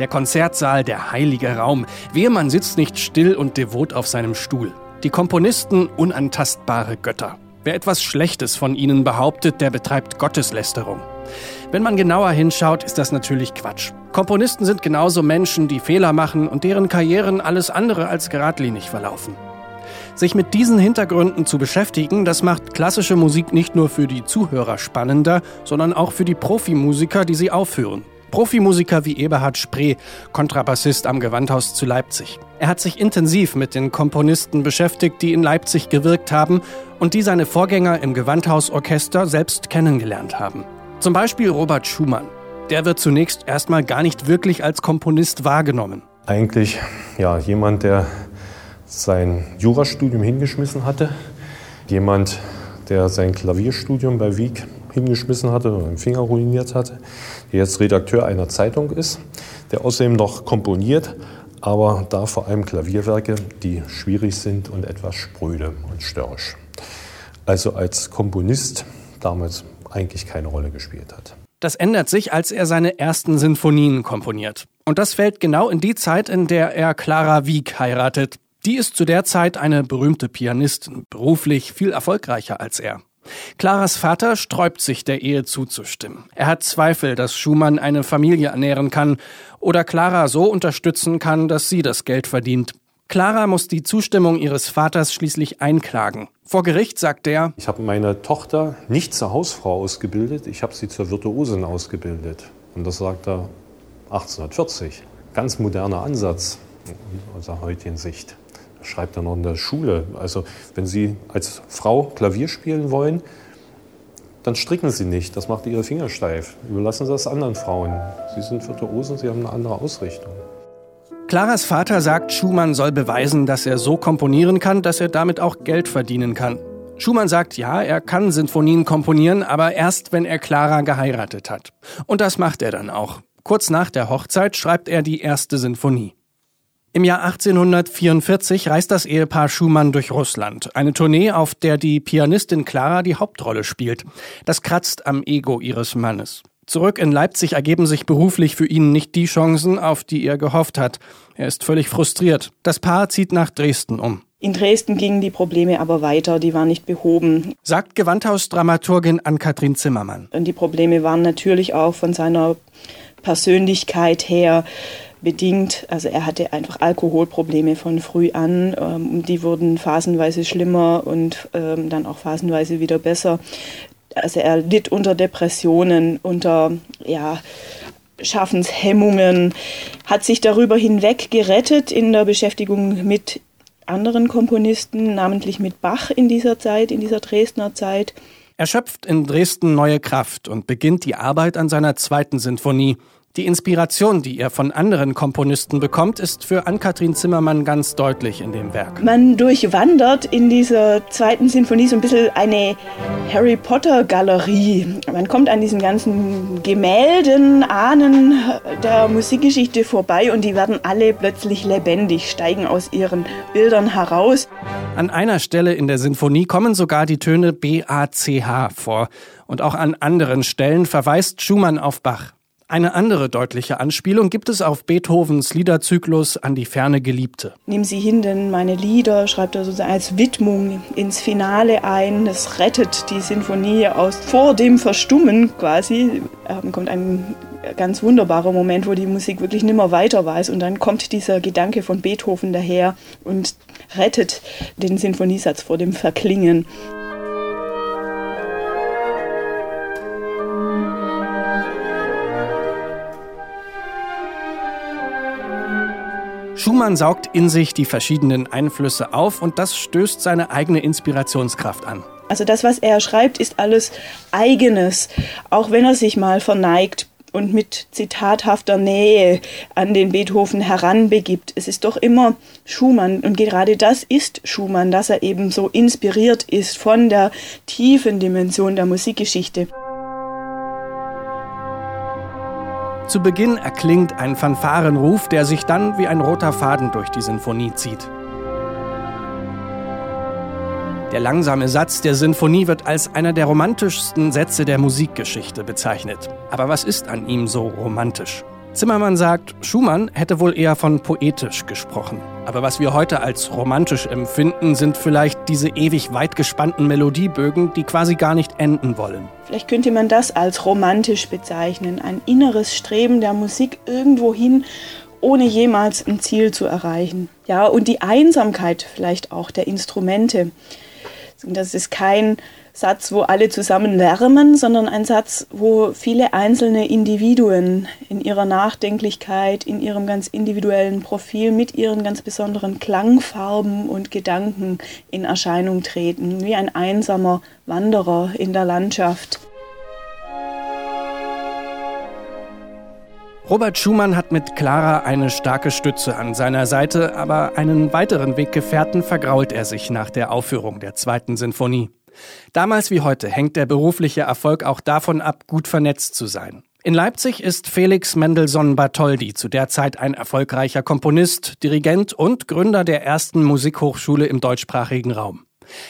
Der Konzertsaal, der heilige Raum. Wehe, man sitzt nicht still und devot auf seinem Stuhl. Die Komponisten unantastbare Götter. Wer etwas Schlechtes von ihnen behauptet, der betreibt Gotteslästerung. Wenn man genauer hinschaut, ist das natürlich Quatsch. Komponisten sind genauso Menschen, die Fehler machen und deren Karrieren alles andere als geradlinig verlaufen. Sich mit diesen Hintergründen zu beschäftigen, das macht klassische Musik nicht nur für die Zuhörer spannender, sondern auch für die Profimusiker, die sie aufführen. Profimusiker wie Eberhard Spree, Kontrabassist am Gewandhaus zu Leipzig. Er hat sich intensiv mit den Komponisten beschäftigt, die in Leipzig gewirkt haben und die seine Vorgänger im Gewandhausorchester selbst kennengelernt haben. Zum Beispiel Robert Schumann. Der wird zunächst erstmal gar nicht wirklich als Komponist wahrgenommen. Eigentlich ja, jemand, der sein Jurastudium hingeschmissen hatte, jemand, der sein Klavierstudium bei Wieck hingeschmissen hatte und einen Finger ruiniert hatte, der jetzt Redakteur einer Zeitung ist, der außerdem noch komponiert, aber da vor allem Klavierwerke, die schwierig sind und etwas spröde und störrisch. Also als Komponist damals eigentlich keine Rolle gespielt hat. Das ändert sich, als er seine ersten Sinfonien komponiert. Und das fällt genau in die Zeit, in der er Clara Wieck heiratet. Die ist zu der Zeit eine berühmte Pianistin, beruflich viel erfolgreicher als er. Claras Vater sträubt sich, der Ehe zuzustimmen. Er hat Zweifel, dass Schumann eine Familie ernähren kann oder Clara so unterstützen kann, dass sie das Geld verdient. Clara muss die Zustimmung ihres Vaters schließlich einklagen. Vor Gericht sagt er, ich habe meine Tochter nicht zur Hausfrau ausgebildet, ich habe sie zur Virtuosin ausgebildet. Und das sagt er 1840. Ganz moderner Ansatz aus der heutigen Sicht schreibt er noch in der Schule. Also wenn Sie als Frau Klavier spielen wollen, dann stricken Sie nicht. Das macht Ihre Finger steif. Überlassen Sie das anderen Frauen. Sie sind Virtuosen, Sie haben eine andere Ausrichtung. Claras Vater sagt, Schumann soll beweisen, dass er so komponieren kann, dass er damit auch Geld verdienen kann. Schumann sagt, ja, er kann Sinfonien komponieren, aber erst, wenn er Clara geheiratet hat. Und das macht er dann auch. Kurz nach der Hochzeit schreibt er die erste Sinfonie. Im Jahr 1844 reist das Ehepaar Schumann durch Russland. Eine Tournee, auf der die Pianistin Clara die Hauptrolle spielt. Das kratzt am Ego ihres Mannes. Zurück in Leipzig ergeben sich beruflich für ihn nicht die Chancen, auf die er gehofft hat. Er ist völlig frustriert. Das Paar zieht nach Dresden um. In Dresden gingen die Probleme aber weiter, die waren nicht behoben. Sagt Gewandhausdramaturgin Ann-Kathrin Zimmermann. Und die Probleme waren natürlich auch von seiner Persönlichkeit her bedingt. Also er hatte einfach Alkoholprobleme von früh an. Ähm, die wurden phasenweise schlimmer und ähm, dann auch phasenweise wieder besser. Also er litt unter Depressionen, unter ja, Schaffenshemmungen, hat sich darüber hinweg gerettet in der Beschäftigung mit anderen Komponisten, namentlich mit Bach in dieser Zeit, in dieser Dresdner Zeit. Er schöpft in Dresden neue Kraft und beginnt die Arbeit an seiner zweiten Sinfonie, die Inspiration, die er von anderen Komponisten bekommt, ist für Ann-Kathrin Zimmermann ganz deutlich in dem Werk. Man durchwandert in dieser zweiten Sinfonie so ein bisschen eine Harry Potter-Galerie. Man kommt an diesen ganzen Gemälden, Ahnen der Musikgeschichte vorbei und die werden alle plötzlich lebendig, steigen aus ihren Bildern heraus. An einer Stelle in der Sinfonie kommen sogar die Töne B, A, C, H vor. Und auch an anderen Stellen verweist Schumann auf Bach. Eine andere deutliche Anspielung gibt es auf Beethovens Liederzyklus an die ferne Geliebte. Nehmen Sie hin, denn meine Lieder schreibt er sozusagen als Widmung ins Finale ein. Das rettet die Sinfonie aus vor dem Verstummen quasi. Ähm, kommt ein ganz wunderbarer Moment, wo die Musik wirklich nimmer weiter weiß. Und dann kommt dieser Gedanke von Beethoven daher und rettet den Sinfoniesatz vor dem Verklingen. Schumann saugt in sich die verschiedenen Einflüsse auf und das stößt seine eigene Inspirationskraft an. Also das, was er schreibt, ist alles eigenes, auch wenn er sich mal verneigt und mit zitathafter Nähe an den Beethoven heranbegibt. Es ist doch immer Schumann und gerade das ist Schumann, dass er eben so inspiriert ist von der tiefen Dimension der Musikgeschichte. Zu Beginn erklingt ein Fanfarenruf, der sich dann wie ein roter Faden durch die Sinfonie zieht. Der langsame Satz der Sinfonie wird als einer der romantischsten Sätze der Musikgeschichte bezeichnet. Aber was ist an ihm so romantisch? Zimmermann sagt, Schumann hätte wohl eher von poetisch gesprochen. Aber was wir heute als romantisch empfinden, sind vielleicht diese ewig weit gespannten Melodiebögen, die quasi gar nicht enden wollen. Vielleicht könnte man das als romantisch bezeichnen, ein inneres Streben der Musik irgendwo hin, ohne jemals ein Ziel zu erreichen. Ja, und die Einsamkeit vielleicht auch der Instrumente. Das ist kein Satz, wo alle zusammen lärmen, sondern ein Satz, wo viele einzelne Individuen in ihrer Nachdenklichkeit, in ihrem ganz individuellen Profil mit ihren ganz besonderen Klangfarben und Gedanken in Erscheinung treten, wie ein einsamer Wanderer in der Landschaft. Robert Schumann hat mit Clara eine starke Stütze an seiner Seite, aber einen weiteren Weggefährten vergrault er sich nach der Aufführung der zweiten Sinfonie. Damals wie heute hängt der berufliche Erfolg auch davon ab, gut vernetzt zu sein. In Leipzig ist Felix Mendelssohn Bartholdy zu der Zeit ein erfolgreicher Komponist, Dirigent und Gründer der ersten Musikhochschule im deutschsprachigen Raum.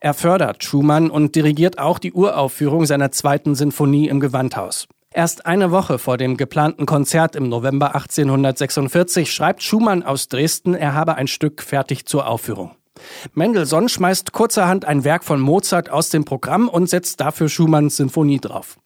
Er fördert Schumann und dirigiert auch die Uraufführung seiner zweiten Sinfonie im Gewandhaus. Erst eine Woche vor dem geplanten Konzert im November 1846 schreibt Schumann aus Dresden, er habe ein Stück fertig zur Aufführung. Mendelssohn schmeißt kurzerhand ein Werk von Mozart aus dem Programm und setzt dafür Schumanns Sinfonie drauf.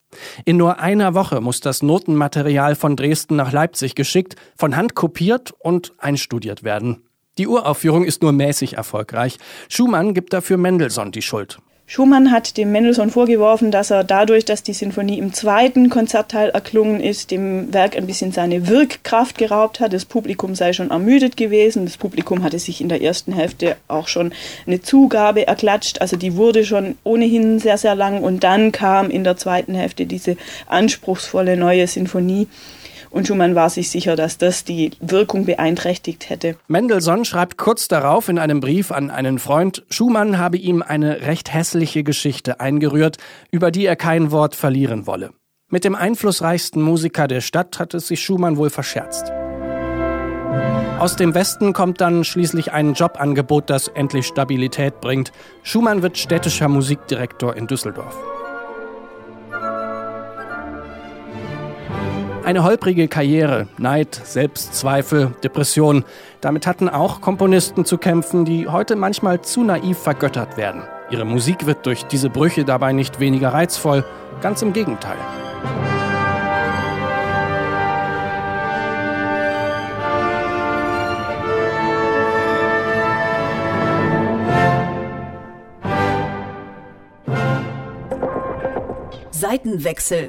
In nur einer Woche muss das Notenmaterial von Dresden nach Leipzig geschickt, von Hand kopiert und einstudiert werden. Die Uraufführung ist nur mäßig erfolgreich. Schumann gibt dafür Mendelssohn die Schuld. Schumann hat dem Mendelssohn vorgeworfen, dass er dadurch, dass die Sinfonie im zweiten Konzertteil erklungen ist, dem Werk ein bisschen seine Wirkkraft geraubt hat. Das Publikum sei schon ermüdet gewesen. Das Publikum hatte sich in der ersten Hälfte auch schon eine Zugabe erklatscht. Also die wurde schon ohnehin sehr, sehr lang. Und dann kam in der zweiten Hälfte diese anspruchsvolle neue Sinfonie. Und Schumann war sich sicher, dass das die Wirkung beeinträchtigt hätte. Mendelssohn schreibt kurz darauf in einem Brief an einen Freund, Schumann habe ihm eine recht hässliche Geschichte eingerührt, über die er kein Wort verlieren wolle. Mit dem einflussreichsten Musiker der Stadt hat es sich Schumann wohl verscherzt. Aus dem Westen kommt dann schließlich ein Jobangebot, das endlich Stabilität bringt. Schumann wird städtischer Musikdirektor in Düsseldorf. Eine holprige Karriere, Neid, Selbstzweifel, Depression. Damit hatten auch Komponisten zu kämpfen, die heute manchmal zu naiv vergöttert werden. Ihre Musik wird durch diese Brüche dabei nicht weniger reizvoll, ganz im Gegenteil. Seitenwechsel